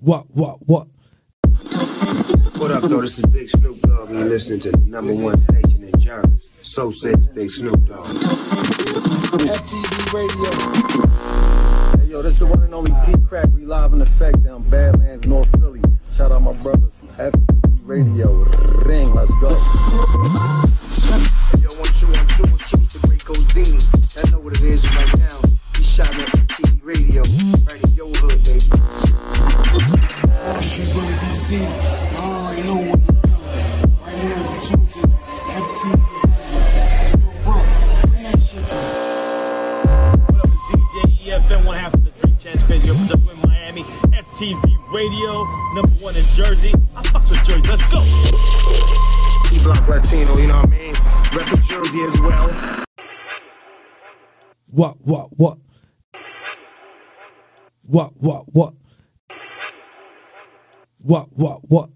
What, what, what? What up, though? This is Big Snoop Dogg, and you're listening to the number one station in Jersey. So says Big Snoop Dogg. FTV Radio. Hey, yo, this the one and only Peedi Crakk. We live in effect down Badlands, North Philly. Shout out my brother from FTV Radio. Ring, let's go. Yo, one, two, one, two, one, two, it's the great Dean. I know what it is right now. He shot at FTV Radio. Right already know what to do. Right now, we talking FTV. Yo, bro, bring that shit back. What up, it's DJ EFN, one half of the Drink Champs Crazy Girl production in Miami. FTV Radio, number one in Jersey. I fuck with Jersey, let's go. T Block Latino, you know what I mean? Reppin' Jersey as well. What, what, what? What, what, what? What, what, what?